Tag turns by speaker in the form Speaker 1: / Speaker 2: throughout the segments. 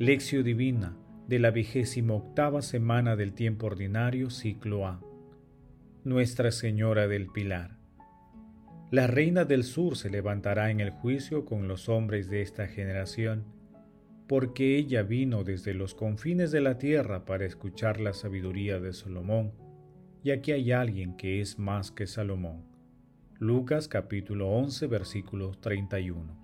Speaker 1: Lección Divina de la vigésima octava semana del tiempo ordinario, ciclo A. Nuestra Señora del Pilar. La reina del sur se levantará en el juicio con los hombres de esta generación, porque ella vino desde los confines de la tierra para escuchar la sabiduría de Salomón, y aquí hay alguien que es más que Salomón. Lucas capítulo 11 versículo 31.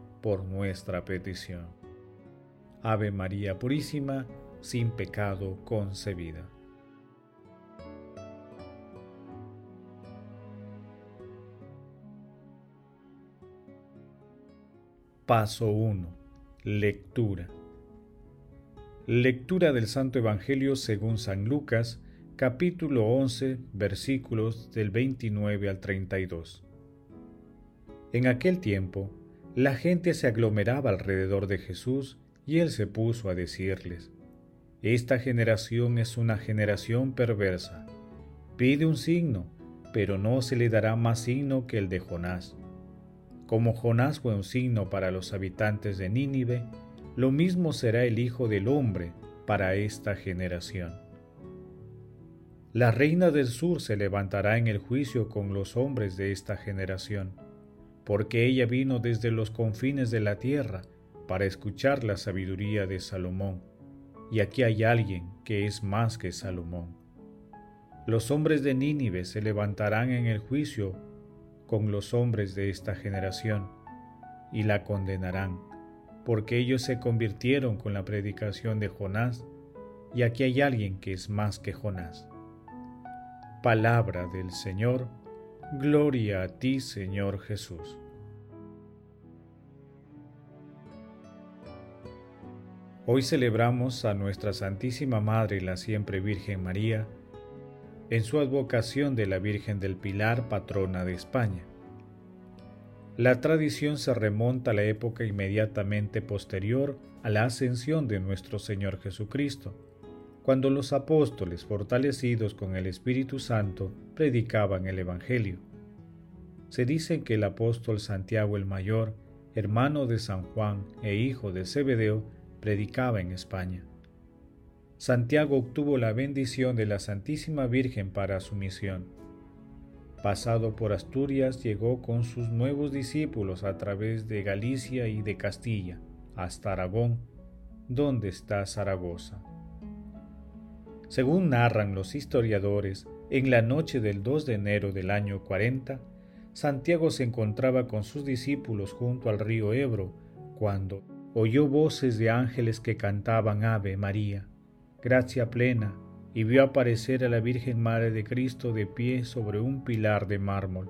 Speaker 1: por nuestra petición. Ave María Purísima, sin pecado concebida. Paso 1. Lectura. Lectura del Santo Evangelio según San Lucas, capítulo 11, versículos del 29 al 32. En aquel tiempo, la gente se aglomeraba alrededor de Jesús y él se puso a decirles, Esta generación es una generación perversa. Pide un signo, pero no se le dará más signo que el de Jonás. Como Jonás fue un signo para los habitantes de Nínive, lo mismo será el Hijo del Hombre para esta generación. La reina del sur se levantará en el juicio con los hombres de esta generación porque ella vino desde los confines de la tierra para escuchar la sabiduría de Salomón, y aquí hay alguien que es más que Salomón. Los hombres de Nínive se levantarán en el juicio con los hombres de esta generación, y la condenarán, porque ellos se convirtieron con la predicación de Jonás, y aquí hay alguien que es más que Jonás. Palabra del Señor, Gloria a ti, Señor Jesús. Hoy celebramos a nuestra Santísima Madre, la siempre Virgen María, en su advocación de la Virgen del Pilar, patrona de España. La tradición se remonta a la época inmediatamente posterior a la ascensión de nuestro Señor Jesucristo, cuando los apóstoles, fortalecidos con el Espíritu Santo, predicaban el Evangelio. Se dice que el apóstol Santiago el Mayor, hermano de San Juan e hijo de Zebedeo, predicaba en España. Santiago obtuvo la bendición de la Santísima Virgen para su misión. Pasado por Asturias, llegó con sus nuevos discípulos a través de Galicia y de Castilla, hasta Aragón, donde está Zaragoza. Según narran los historiadores, en la noche del 2 de enero del año 40, Santiago se encontraba con sus discípulos junto al río Ebro, cuando oyó voces de ángeles que cantaban Ave María, gracia plena, y vio aparecer a la Virgen Madre de Cristo de pie sobre un pilar de mármol.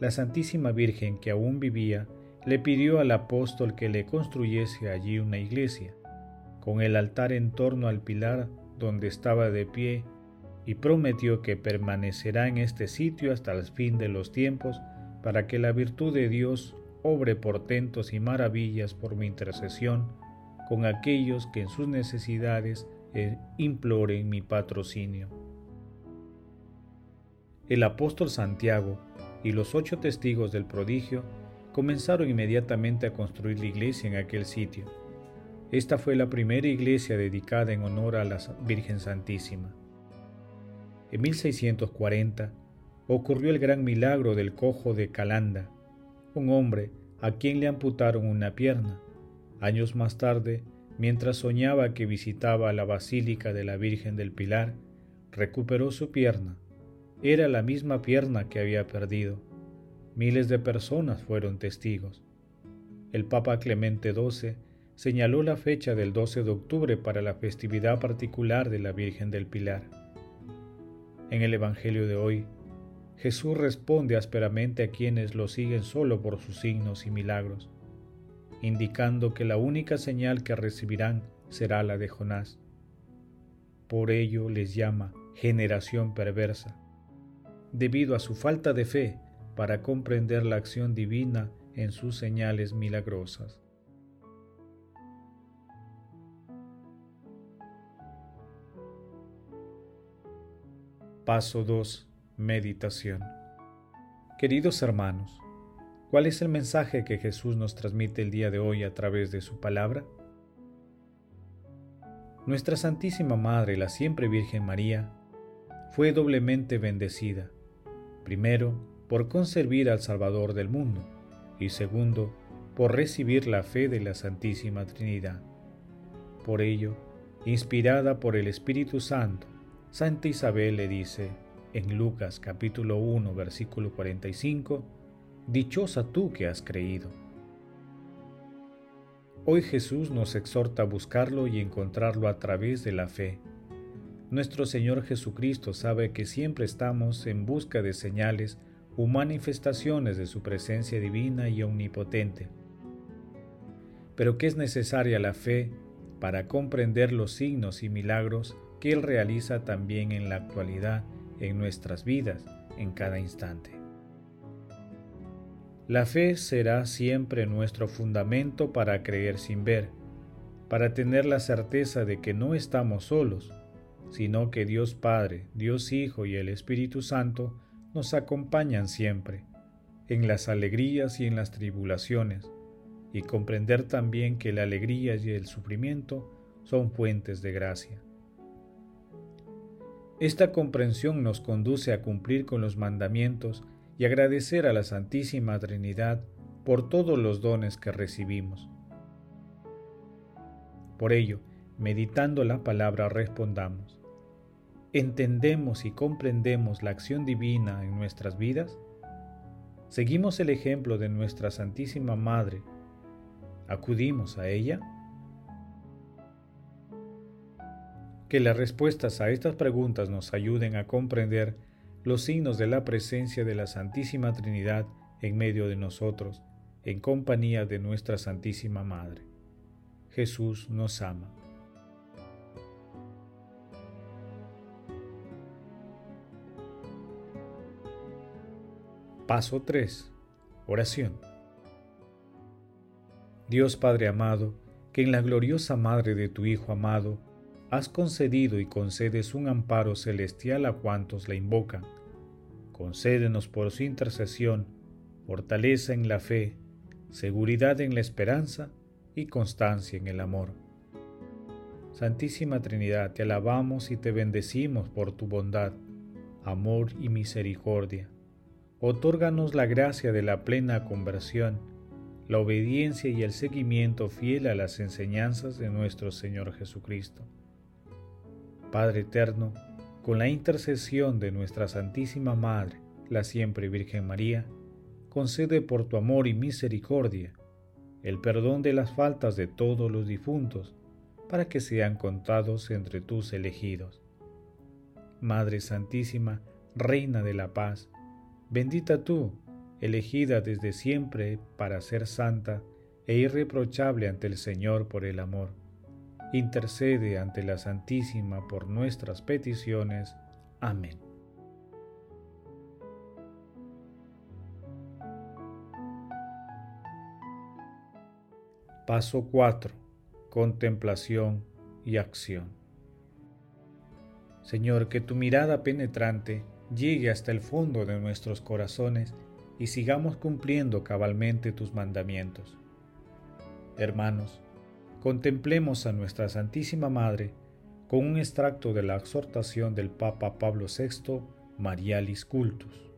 Speaker 1: La Santísima Virgen, que aún vivía, le pidió al apóstol que le construyese allí una iglesia, con el altar en torno al pilar donde estaba de pie, y prometió que permanecerá en este sitio hasta el fin de los tiempos, para que la virtud de Dios obre portentos y maravillas por mi intercesión con aquellos que en sus necesidades eh, imploren mi patrocinio. El apóstol Santiago y los ocho testigos del prodigio comenzaron inmediatamente a construir la iglesia en aquel sitio esta fue la primera iglesia dedicada en honor a la Virgen Santísima. En 1640 ocurrió el gran milagro del cojo de Calanda, un hombre a quien le amputaron una pierna. Años más tarde, mientras soñaba que visitaba la Basílica de la Virgen del Pilar, recuperó su pierna. Era la misma pierna que había perdido. Miles de personas fueron testigos. El Papa Clemente XII señaló la fecha del 12 de octubre para la festividad particular de la Virgen del Pilar. En el Evangelio de hoy, Jesús responde ásperamente a quienes lo siguen solo por sus signos y milagros, indicando que la única señal que recibirán será la de Jonás. Por ello les llama generación perversa, debido a su falta de fe para comprender la acción divina en sus señales milagrosas. Paso 2. Meditación. Queridos hermanos, ¿cuál es el mensaje que Jesús nos transmite el día de hoy a través de su palabra? Nuestra Santísima Madre, la siempre Virgen María, fue doblemente bendecida, primero por conservar al Salvador del mundo y segundo por recibir la fe de la Santísima Trinidad. Por ello, inspirada por el Espíritu Santo, Santa Isabel le dice en Lucas capítulo 1 versículo 45, Dichosa tú que has creído. Hoy Jesús nos exhorta a buscarlo y encontrarlo a través de la fe. Nuestro Señor Jesucristo sabe que siempre estamos en busca de señales o manifestaciones de su presencia divina y omnipotente, pero que es necesaria la fe para comprender los signos y milagros que Él realiza también en la actualidad en nuestras vidas, en cada instante. La fe será siempre nuestro fundamento para creer sin ver, para tener la certeza de que no estamos solos, sino que Dios Padre, Dios Hijo y el Espíritu Santo nos acompañan siempre, en las alegrías y en las tribulaciones, y comprender también que la alegría y el sufrimiento son fuentes de gracia. Esta comprensión nos conduce a cumplir con los mandamientos y agradecer a la Santísima Trinidad por todos los dones que recibimos. Por ello, meditando la palabra, respondamos, ¿entendemos y comprendemos la acción divina en nuestras vidas? ¿Seguimos el ejemplo de nuestra Santísima Madre? ¿Acudimos a ella? Que las respuestas a estas preguntas nos ayuden a comprender los signos de la presencia de la Santísima Trinidad en medio de nosotros, en compañía de nuestra Santísima Madre. Jesús nos ama. Paso 3. Oración. Dios Padre amado, que en la gloriosa Madre de tu Hijo amado has concedido y concedes un amparo celestial a cuantos la invocan. Concédenos por su intercesión fortaleza en la fe, seguridad en la esperanza y constancia en el amor. Santísima Trinidad, te alabamos y te bendecimos por tu bondad, amor y misericordia. Otórganos la gracia de la plena conversión, la obediencia y el seguimiento fiel a las enseñanzas de nuestro Señor Jesucristo Padre eterno, con la intercesión de nuestra Santísima Madre, la siempre Virgen María, concede por tu amor y misericordia el perdón de las faltas de todos los difuntos, para que sean contados entre tus elegidos. Madre Santísima, Reina de la Paz, bendita tú, elegida desde siempre para ser santa e irreprochable ante el Señor por el amor intercede ante la Santísima por nuestras peticiones. Amén. Paso 4. Contemplación y acción. Señor, que tu mirada penetrante llegue hasta el fondo de nuestros corazones y sigamos cumpliendo cabalmente tus mandamientos. Hermanos, contemplemos a nuestra Santísima Madre con un extracto de la exhortación del Papa Pablo VI, Marialis Cultus.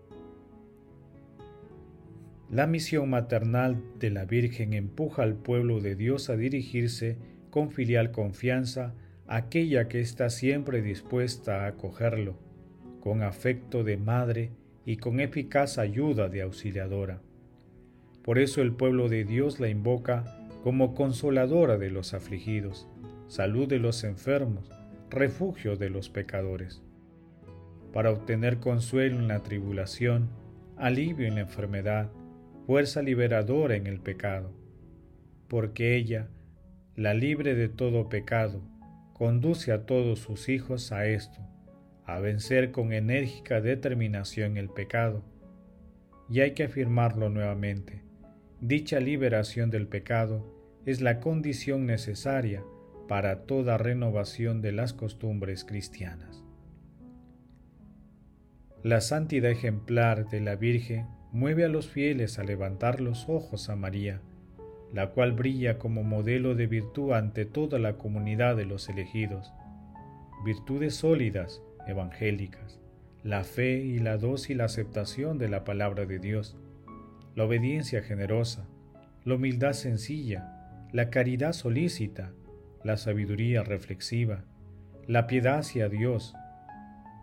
Speaker 1: La misión maternal de la Virgen empuja al pueblo de Dios a dirigirse con filial confianza a aquella que está siempre dispuesta a acogerlo, con afecto de madre y con eficaz ayuda de auxiliadora. Por eso el pueblo de Dios la invoca como consoladora de los afligidos, salud de los enfermos, refugio de los pecadores. para obtener consuelo en la tribulación, alivio en la enfermedad, fuerza liberadora en el pecado, porque ella, la libre de todo pecado, conduce a todos sus hijos a esto, a vencer con enérgica determinación el pecado. Y hay que afirmarlo nuevamente, dicha liberación del pecado es la condición necesaria para toda renovación de las costumbres cristianas. La santidad ejemplar de la Virgen mueve a los fieles a levantar los ojos a María, la cual brilla como modelo de virtud ante toda la comunidad de los elegidos. Virtudes sólidas, evangélicas, la fe y la dócil aceptación de la palabra de Dios, la obediencia generosa, la humildad sencilla, la caridad solícita, la sabiduría reflexiva, la piedad hacia Dios,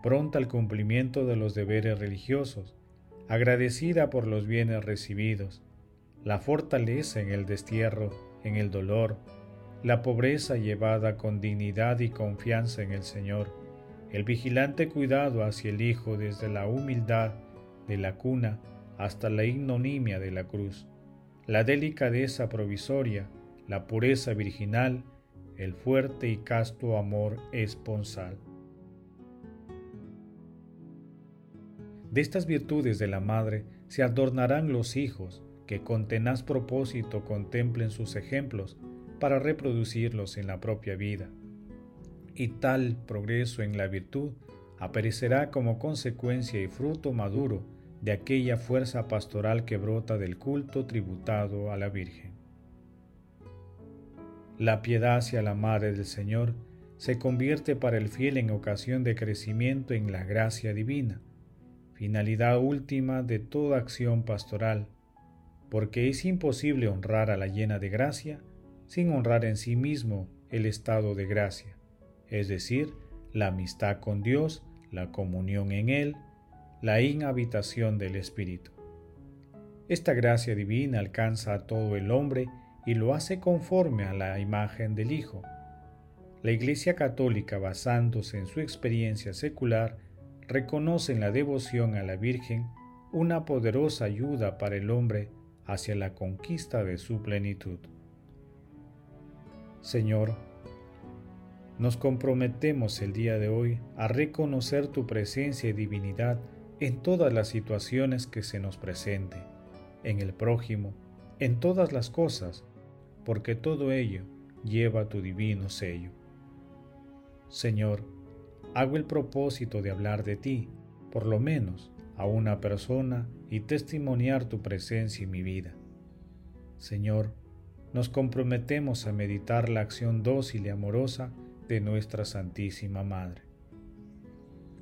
Speaker 1: pronta al cumplimiento de los deberes religiosos, agradecida por los bienes recibidos, la fortaleza en el destierro, en el dolor, la pobreza llevada con dignidad y confianza en el Señor, el vigilante cuidado hacia el Hijo desde la humildad de la cuna hasta la ignomia de la cruz, la delicadeza provisoria, la pureza virginal, el fuerte y casto amor esponsal. De estas virtudes de la madre se adornarán los hijos que con tenaz propósito contemplen sus ejemplos para reproducirlos en la propia vida. Y tal progreso en la virtud aparecerá como consecuencia y fruto maduro de aquella fuerza pastoral que brota del culto tributado a la Virgen. La piedad hacia la Madre del Señor se convierte para el fiel en ocasión de crecimiento en la gracia divina, finalidad última de toda acción pastoral, porque es imposible honrar a la llena de gracia sin honrar en sí mismo el estado de gracia, es decir, la amistad con Dios, la comunión en Él, la inhabitación del Espíritu. Esta gracia divina alcanza a todo el hombre y lo hace conforme a la imagen del Hijo. La Iglesia Católica, basándose en su experiencia secular, reconoce en la devoción a la Virgen una poderosa ayuda para el hombre hacia la conquista de su plenitud. Señor, nos comprometemos el día de hoy a reconocer tu presencia y divinidad en todas las situaciones que se nos presente, en el prójimo, en todas las cosas, porque todo ello lleva tu divino sello. Señor, hago el propósito de hablar de ti, por lo menos a una persona y testimoniar tu presencia en mi vida. Señor, nos comprometemos a meditar la acción dócil y amorosa de nuestra Santísima Madre.